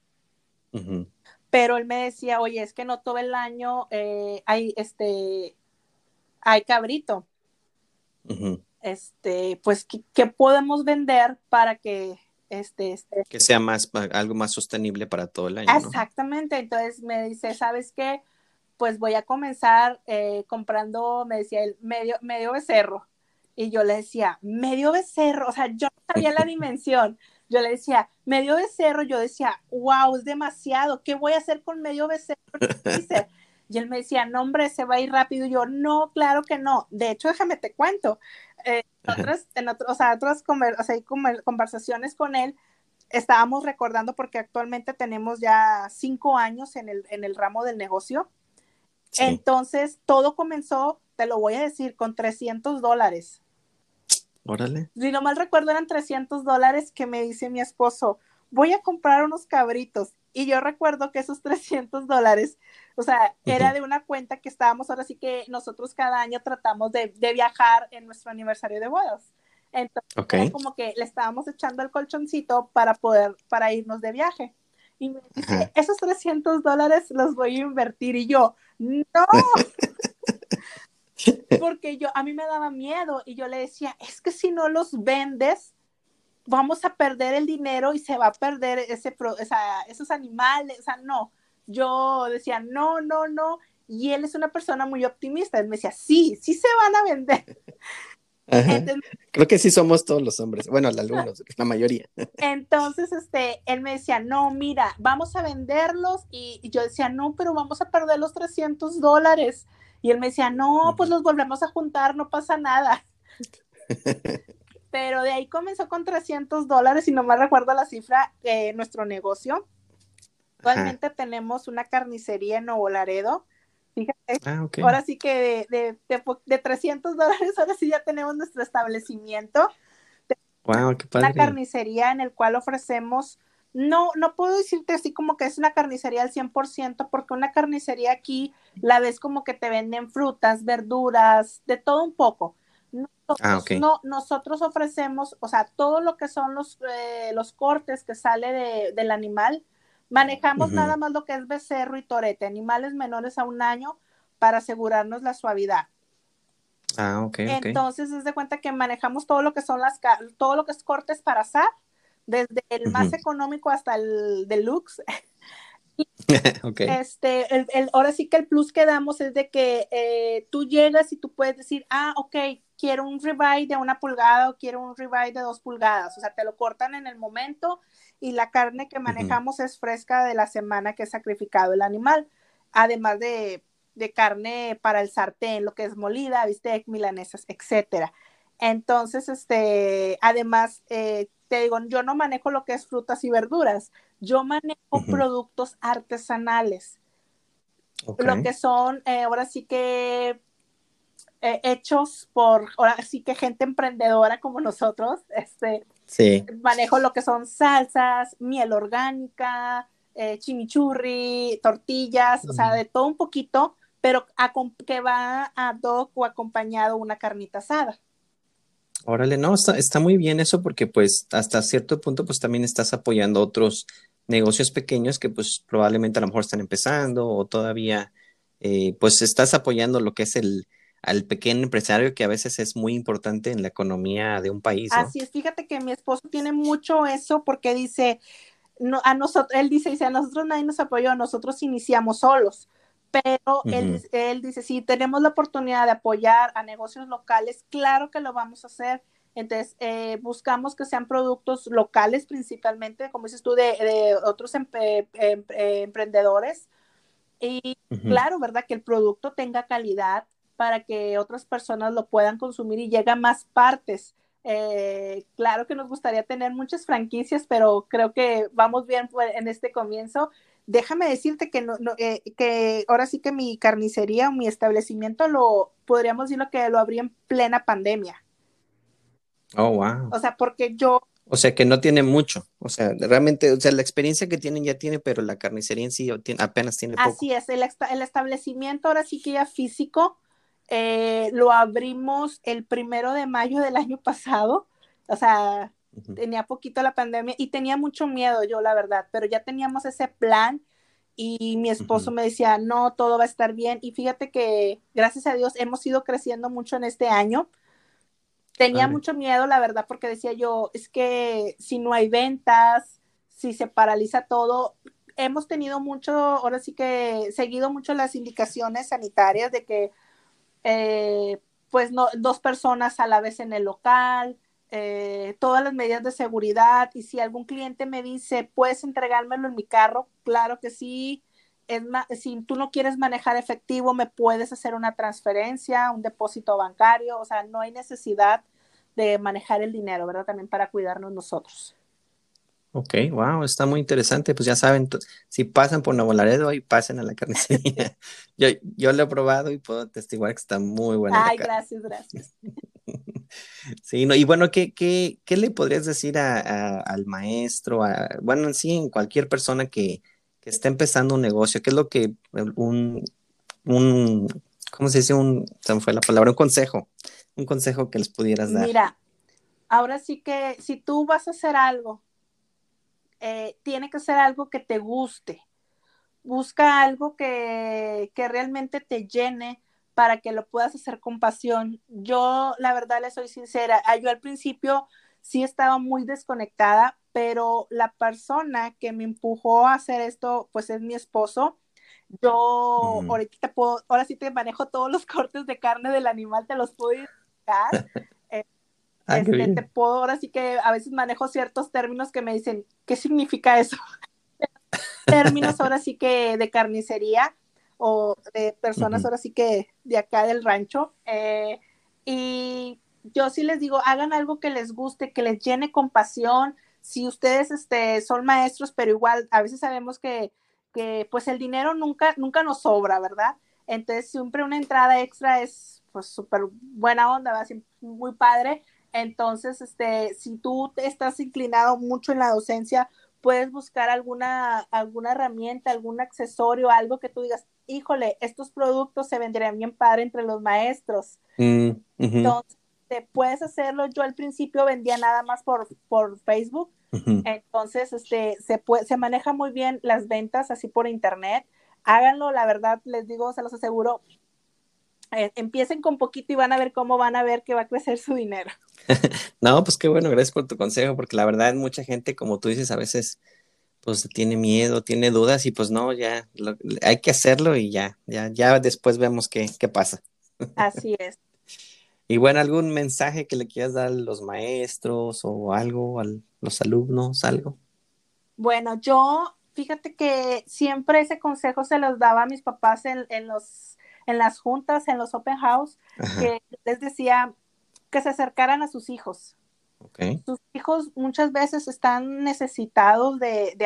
Pero él me decía, oye, es que no todo el año eh, hay este hay cabrito. Este, pues, ¿qué, podemos vender para que este, este, que sea más algo más sostenible para todo el año? Exactamente. Entonces me dice, ¿sabes qué? Pues voy a comenzar eh, comprando, me decía el medio, medio becerro. Y yo le decía, medio becerro, o sea, yo no sabía la dimensión yo le decía, medio becerro, yo decía, wow, es demasiado, ¿qué voy a hacer con medio becerro? Y él me decía, no, hombre, se va a ir rápido. Y yo, no, claro que no. De hecho, déjame te cuento. Eh, otras, en o sea, otras conversaciones con él, estábamos recordando porque actualmente tenemos ya cinco años en el, en el ramo del negocio. Entonces, todo comenzó, te lo voy a decir, con 300 dólares. Órale. Si no mal recuerdo, eran 300 dólares que me dice mi esposo, voy a comprar unos cabritos. Y yo recuerdo que esos 300 dólares O sea, era de una cuenta que estábamos, ahora sí que nosotros cada año tratamos de, de viajar en nuestro aniversario de bodas. Entonces, como que le estábamos echando el colchoncito para poder, para irnos de viaje. Y me dice, esos 300 dólares los voy a invertir. Y yo, no. Porque yo, a mí me daba miedo y yo le decía, es que si no los vendes, vamos a perder el dinero y se va a perder ese, esos animales. O sea, no. Yo decía, no, no, no. Y él es una persona muy optimista. Él me decía, sí, sí se van a vender. Creo que sí somos todos los hombres, bueno, algunos, la mayoría. Entonces, este, él me decía, no, mira, vamos a venderlos y, yo decía, no, pero vamos a perder los 300 dólares. Y él me decía, no, pues los volvemos a juntar, no pasa nada. pero de ahí comenzó con 300 dólares y no me recuerdo la cifra de nuestro negocio. Actualmente tenemos una carnicería en Nuevo Laredo Fíjate, ah, ahora sí que de, de, de, 300 dólares, ahora sí ya tenemos nuestro establecimiento. Wow, qué padre. Una carnicería en el cual ofrecemos, no, no puedo decirte así como que es una carnicería al 100%, porque una carnicería aquí la ves como que te venden frutas, verduras, de todo un poco. Nosotros, ah, no, nosotros ofrecemos, o sea, todo lo que son los, eh, los cortes que sale de, del animal, Manejamos nada más lo que es becerro y torete, animales menores a un año para asegurarnos la suavidad. Ah, ok. Entonces, es de cuenta que manejamos todo lo que son las, todo lo que es cortes para asar, desde el más económico hasta el deluxe. okay. Este, el, ahora sí que el plus que damos es de que eh, tú llegas y tú puedes decir, ah, ok, quiero un ribeye de una pulgada o quiero un ribeye de dos pulgadas. O sea, te lo cortan en el momento y la carne que manejamos es fresca de la semana que es sacrificado el animal, además de, carne para el sartén, lo que es molida, bistec, milanesas, etcétera. Entonces, este, además, eh, te digo, yo no manejo lo que es frutas y verduras, yo manejo productos artesanales. Lo que son, eh, ahora sí que eh, hechos por, ahora sí que gente emprendedora como nosotros, este, Sí. Manejo lo que son salsas, miel orgánica, eh, chimichurri, tortillas, o sea, de todo un poquito, pero que va a doc o acompañado una carnita asada. Órale, no, está, está muy bien eso porque pues hasta cierto punto pues también estás apoyando otros negocios pequeños que pues probablemente a lo mejor están empezando o todavía eh, pues estás apoyando lo que es el, al pequeño empresario que a veces es muy importante en la economía de un país. Así es, fíjate que mi esposo tiene mucho eso porque dice, no, a nosotros, él dice, dice, a nosotros nadie nos apoyó, nosotros iniciamos solos, pero él, él dice, si tenemos la oportunidad de apoyar a negocios locales, claro que lo vamos a hacer. Entonces, eh, buscamos que sean productos locales principalmente, como dices tú, de, otros emprendedores. Y claro, ¿verdad? Que el producto tenga calidad, para que otras personas lo puedan consumir y llegue a más partes. Eh, claro que nos gustaría tener muchas franquicias, pero creo que vamos bien en este comienzo. Déjame decirte que, no, eh, que ahora sí que mi carnicería o mi establecimiento lo podríamos decirlo que lo abrí en plena pandemia. Oh, wow. O sea, porque yo. O sea, que no tiene mucho. O sea, realmente, o sea, la experiencia que tienen ya tiene, pero la carnicería en sí apenas tiene poco. Así es, el, el establecimiento ahora sí que ya físico eh, lo abrimos el primero de mayo del año pasado, o sea, tenía poquito la pandemia y tenía mucho miedo yo, la verdad, pero ya teníamos ese plan y mi esposo me decía, no, todo va a estar bien. Y fíjate que, gracias a Dios, hemos ido creciendo mucho en este año. Tenía mucho miedo, la verdad, porque decía yo, es que si no hay ventas, si se paraliza todo, hemos tenido mucho, ahora sí que seguido mucho las indicaciones sanitarias de que eh, pues no, dos personas a la vez en el local, eh, todas las medidas de seguridad y si algún cliente me dice, puedes entregármelo en mi carro, claro que sí. Es si tú no quieres manejar efectivo, me puedes hacer una transferencia, un depósito bancario, o sea, no hay necesidad de manejar el dinero, ¿verdad? También para cuidarnos nosotros. Ok, wow, está muy interesante. Pues ya saben, si pasan por Nuevo Laredo, ahí pasen a la carnicería. yo, yo lo he probado y puedo testiguar que está muy buena. Ay, gracias, gracias. sí, no, y bueno, ¿qué, qué, qué le podrías decir a, al maestro, a, bueno, sí, en cualquier persona que, que está empezando un negocio, ¿qué es lo que un, un ¿cómo se dice? Un, se me fue la palabra, un consejo, un consejo que les pudieras dar. Mira, ahora sí que si tú vas a hacer algo, eh, tiene que ser algo que te guste. Busca algo que, que realmente te llene para que lo puedas hacer con pasión. Yo, la verdad, le soy sincera, ah, yo al principio sí estaba muy desconectada, pero la persona que me empujó a hacer esto, pues es mi esposo. Yo ahorita te puedo, ahora sí te manejo todos los cortes de carne del animal, te los puedo identificar. Ah, este, te puedo, ahora sí que a veces manejo ciertos términos que me dicen, ¿qué significa eso? términos ahora sí que de carnicería o de personas ahora sí que de acá del rancho. Eh, y yo sí les digo, hagan algo que les guste, que les llene con pasión. Si ustedes este, son maestros, pero igual a veces sabemos que, que pues el dinero nunca, nunca nos sobra, ¿verdad? Entonces siempre una entrada extra es pues súper buena onda, ¿verdad? muy padre. Entonces, este, si tú estás inclinado mucho en la docencia, puedes buscar alguna, alguna herramienta, algún accesorio, algo que tú digas, híjole, estos productos se vendrían bien padre entre los maestros. Mm, Entonces, puedes hacerlo. Yo al principio vendía nada más por, por Facebook. Entonces, este, se, puede, se maneja muy bien las ventas así por internet. Háganlo, la verdad, les digo, se los aseguro. Eh, empiecen con poquito y van a ver cómo van a ver que va a crecer su dinero. no, pues qué bueno, gracias por tu consejo, porque la verdad mucha gente, como tú dices, a veces pues tiene miedo, tiene dudas y pues no, ya hay que hacerlo y ya, ya, ya después vemos qué, qué pasa. Así es. Y bueno, ¿algún mensaje que le quieras dar a los maestros o algo, a los alumnos, algo? Bueno, yo, fíjate que siempre ese consejo se los daba a mis papás en, los, en las juntas, en los open house, que les decía que se acercaran a sus hijos. Sus hijos muchas veces están necesitados de,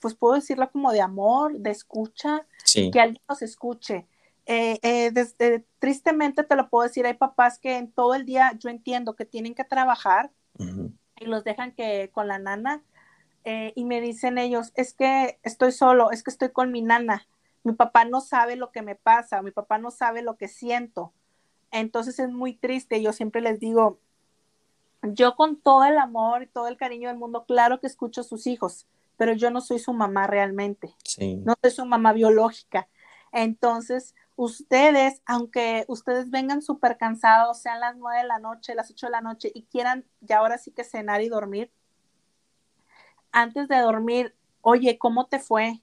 pues puedo decirlo como de amor, de escucha, que alguien los escuche. Eh, eh, desde, tristemente te lo puedo decir, hay papás que en todo el día yo entiendo que tienen que trabajar y los dejan que con la nana eh, y me dicen ellos, es que estoy solo, es que estoy con mi nana, mi papá no sabe lo que me pasa, mi papá no sabe lo que siento. Entonces es muy triste, yo siempre les digo, yo con todo el amor y todo el cariño del mundo, claro que escucho a sus hijos, pero yo no soy su mamá realmente. No soy su mamá biológica. Entonces, ustedes, aunque ustedes vengan súper cansados, sean las nueve de la noche, las ocho de la noche y quieran ya ahora sí que cenar y dormir, antes de dormir, oye, ¿cómo te fue?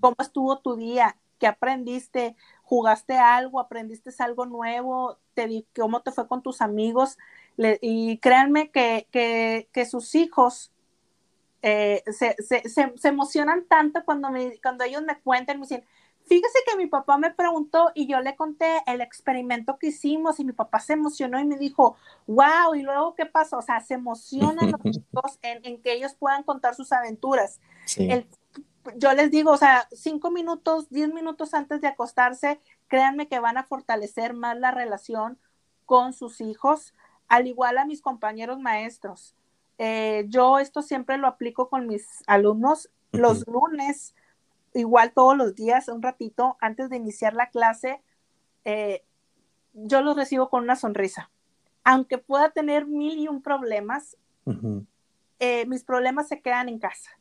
¿Cómo estuvo tu día? ¿Qué aprendiste? ¿Jugaste algo? ¿Aprendiste algo nuevo? ¿Te ¿Cómo te fue con tus amigos? y créanme que, que, sus hijos eh, se, se, se, se, emocionan tanto cuando, me, cuando ellos me cuentan, me dicen, fíjese que mi papá me preguntó y yo le conté el experimento que hicimos y mi papá se emocionó y me dijo, wow, y luego qué pasó, o sea, se emocionan los chicos en, en, que ellos puedan contar sus aventuras. Yo les digo, o sea, cinco minutos, diez minutos antes de acostarse, créanme que van a fortalecer más la relación con sus hijos al igual a mis compañeros maestros. Eh, yo esto siempre lo aplico con mis alumnos. Los lunes, igual todos los días, un ratito antes de iniciar la clase, eh, yo los recibo con una sonrisa. Aunque pueda tener mil y un problemas, eh, mis problemas se quedan en casa.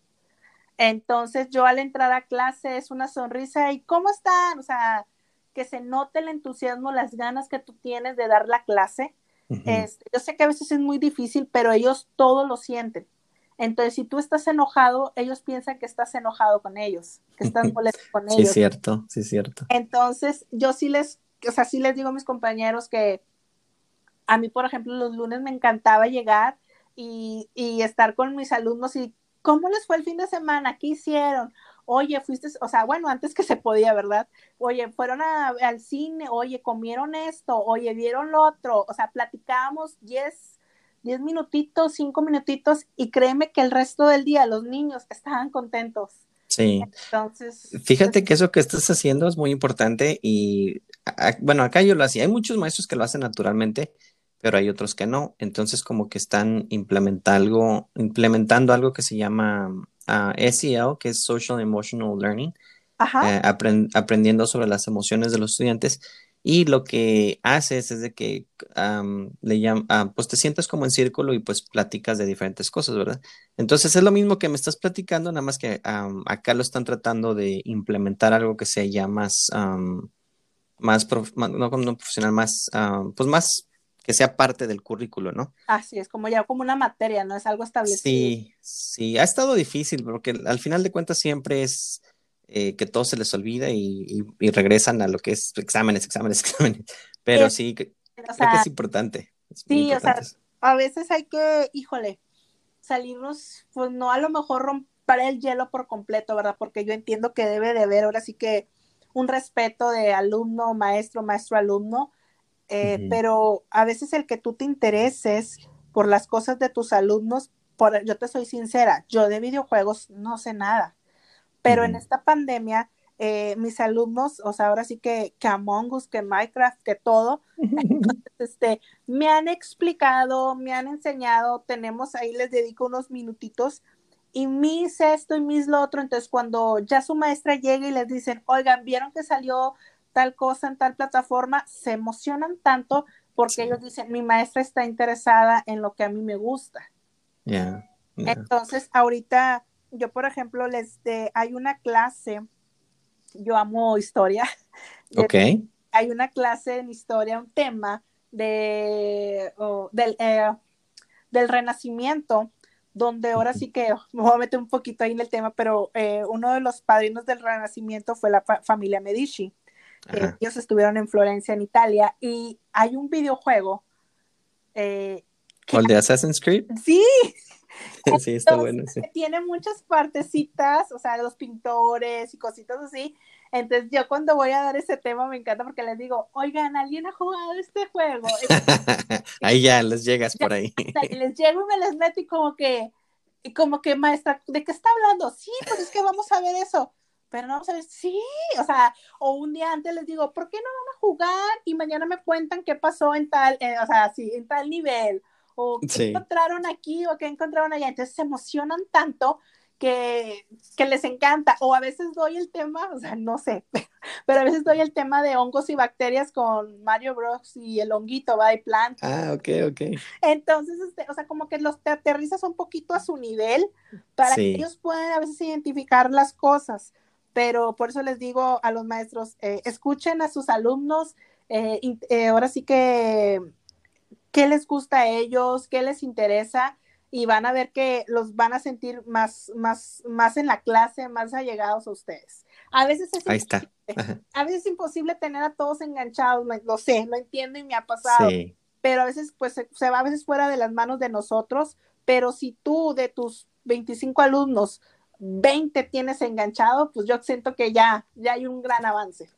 Entonces yo al entrar a clase es una sonrisa y ¿cómo están? O sea, que se note el entusiasmo, las ganas que tú tienes de dar la clase este, yo sé que a veces es muy difícil, pero ellos todo lo sienten. Entonces, si tú estás enojado, ellos piensan que estás enojado con ellos, que estás molesto con ellos. Sí, es cierto, sí, es cierto. Entonces, yo sí les, o sea, sí les digo a mis compañeros que a mí, por ejemplo, los lunes me encantaba llegar y, y estar con mis alumnos y ¿cómo les fue el fin de semana? ¿Qué hicieron? oye, fuiste, o sea, bueno, antes que se podía, ¿verdad? Oye, fueron al cine, oye, comieron esto, oye, vieron lo otro, o sea, platicábamos 10, 10 minutitos, 5 minutitos y créeme que el resto del día los niños estaban contentos. Sí. Entonces. Fíjate que eso que estás haciendo es muy importante y, bueno, acá yo lo hacía. Hay muchos maestros que lo hacen naturalmente, pero hay otros que no. Entonces, como que están implementando algo, implementando algo que se llama uh, SEL, que es Social Emotional Learning, eh, aprendiendo sobre las emociones de los estudiantes. Y lo que haces es de que le llaman, ah, pues te sientas como en círculo y pues platicas de diferentes cosas, ¿verdad? Entonces es lo mismo que me estás platicando, nada más que acá lo están tratando de implementar algo que sea más, más, no, profesional, más, pues más que sea parte del currículo, ¿no? Así es, como ya como una materia, ¿no? Es algo establecido. Sí, sí, ha estado difícil porque al final de cuentas siempre es eh, que todo se les olvida y, regresan a lo que es exámenes, exámenes, exámenes. Pero sí, creo que es importante. sí, o sea, a veces hay que, híjole, salirnos, pues no a lo mejor romper el hielo por completo, ¿verdad? Porque yo entiendo que debe de haber ahora sí que un respeto de alumno, maestro, maestro, alumno, eh, pero a veces el que tú te intereses por las cosas de tus alumnos, por, yo te soy sincera, yo de videojuegos no sé nada. Pero en esta pandemia, eh, mis alumnos, o sea, ahora sí que, que Among Us, que Minecraft, que todo, este, me han explicado, me han enseñado, tenemos ahí, les dedico unos minutitos, y mis esto y mis lo otro, entonces cuando ya su maestra llega y les dicen, oigan, vieron que salió tal cosa en tal plataforma, se emocionan tanto porque ellos dicen, mi maestra está interesada en lo que a mí me gusta. Entonces, ahorita yo, por ejemplo, les de, hay una clase, yo amo historia. Ok. hay una clase en historia, un tema de, del, eh, del renacimiento, donde ahora sí que me voy a meter un poquito ahí en el tema, pero eh, uno de los padrinos del renacimiento fue la familia Medici. Ellos estuvieron en Florencia, en Italia, y hay un videojuego. Eh, ¿O el de Assassin's Creed? Sí, sí, está bueno. Tiene muchas partecitas, o sea, los pintores y cositas así. Entonces, yo cuando voy a dar ese tema me encanta porque les digo, oigan, ¿alguien ha jugado este juego? ahí ya les llegas por ahí. les llego y me les meto y como que, y como que, maestra, ¿de qué está hablando? Sí, pues es que vamos a ver eso. Pero no ver, sí, o sea, o un día antes les digo, ¿por qué no van a jugar? Y mañana me cuentan qué pasó en tal, eh, o sea, sí, en tal nivel o qué encontraron aquí o qué encontraron allá. Entonces se emocionan tanto que, que, les encanta. O a veces doy el tema, o sea, no sé, pero a veces doy el tema de hongos y bacterias con Mario Bros. y el honguito, va, y plant. Ah, ok, ok. Entonces, este, o sea, como que los te aterrizas un poquito a su nivel para que ellos puedan a veces identificar las cosas. Pero por eso les digo a los maestros, eh, escuchen a sus alumnos, eh, eh, ahora sí que qué les gusta a ellos, qué les interesa y van a ver que los van a sentir más, más, más en la clase, más allegados a ustedes. A veces es Ahí está. A veces es imposible tener a todos enganchados, lo sé, lo entiendo y me ha pasado. Pero a veces pues se, va a veces fuera de las manos de nosotros, pero si tú de tus 25 alumnos 20 tienes enganchado, pues yo siento que ya, ya hay un gran avance.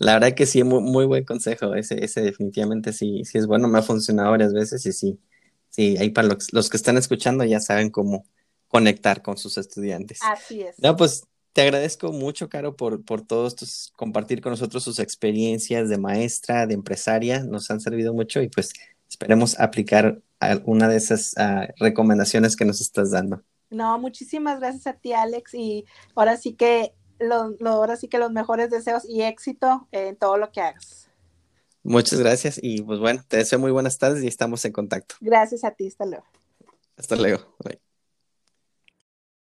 La verdad que sí, muy, buen consejo. Ese, ese definitivamente sí, sí es bueno. Me ha funcionado varias veces y sí, sí, ahí para los, que están escuchando ya saben cómo conectar con sus estudiantes. Así es. No, pues te agradezco mucho, Caro, por, por todos tus, compartir con nosotros sus experiencias de maestra, de empresaria. Nos han servido mucho y pues esperemos aplicar alguna de esas ah, recomendaciones que nos estás dando. No, muchísimas gracias a ti, Alex. Y ahora sí que lo, ahora sí que los mejores deseos y éxito en todo lo que hagas. Muchas gracias y pues bueno, te deseo muy buenas tardes y estamos en contacto. Gracias a ti, hasta luego. Hasta luego. Bye.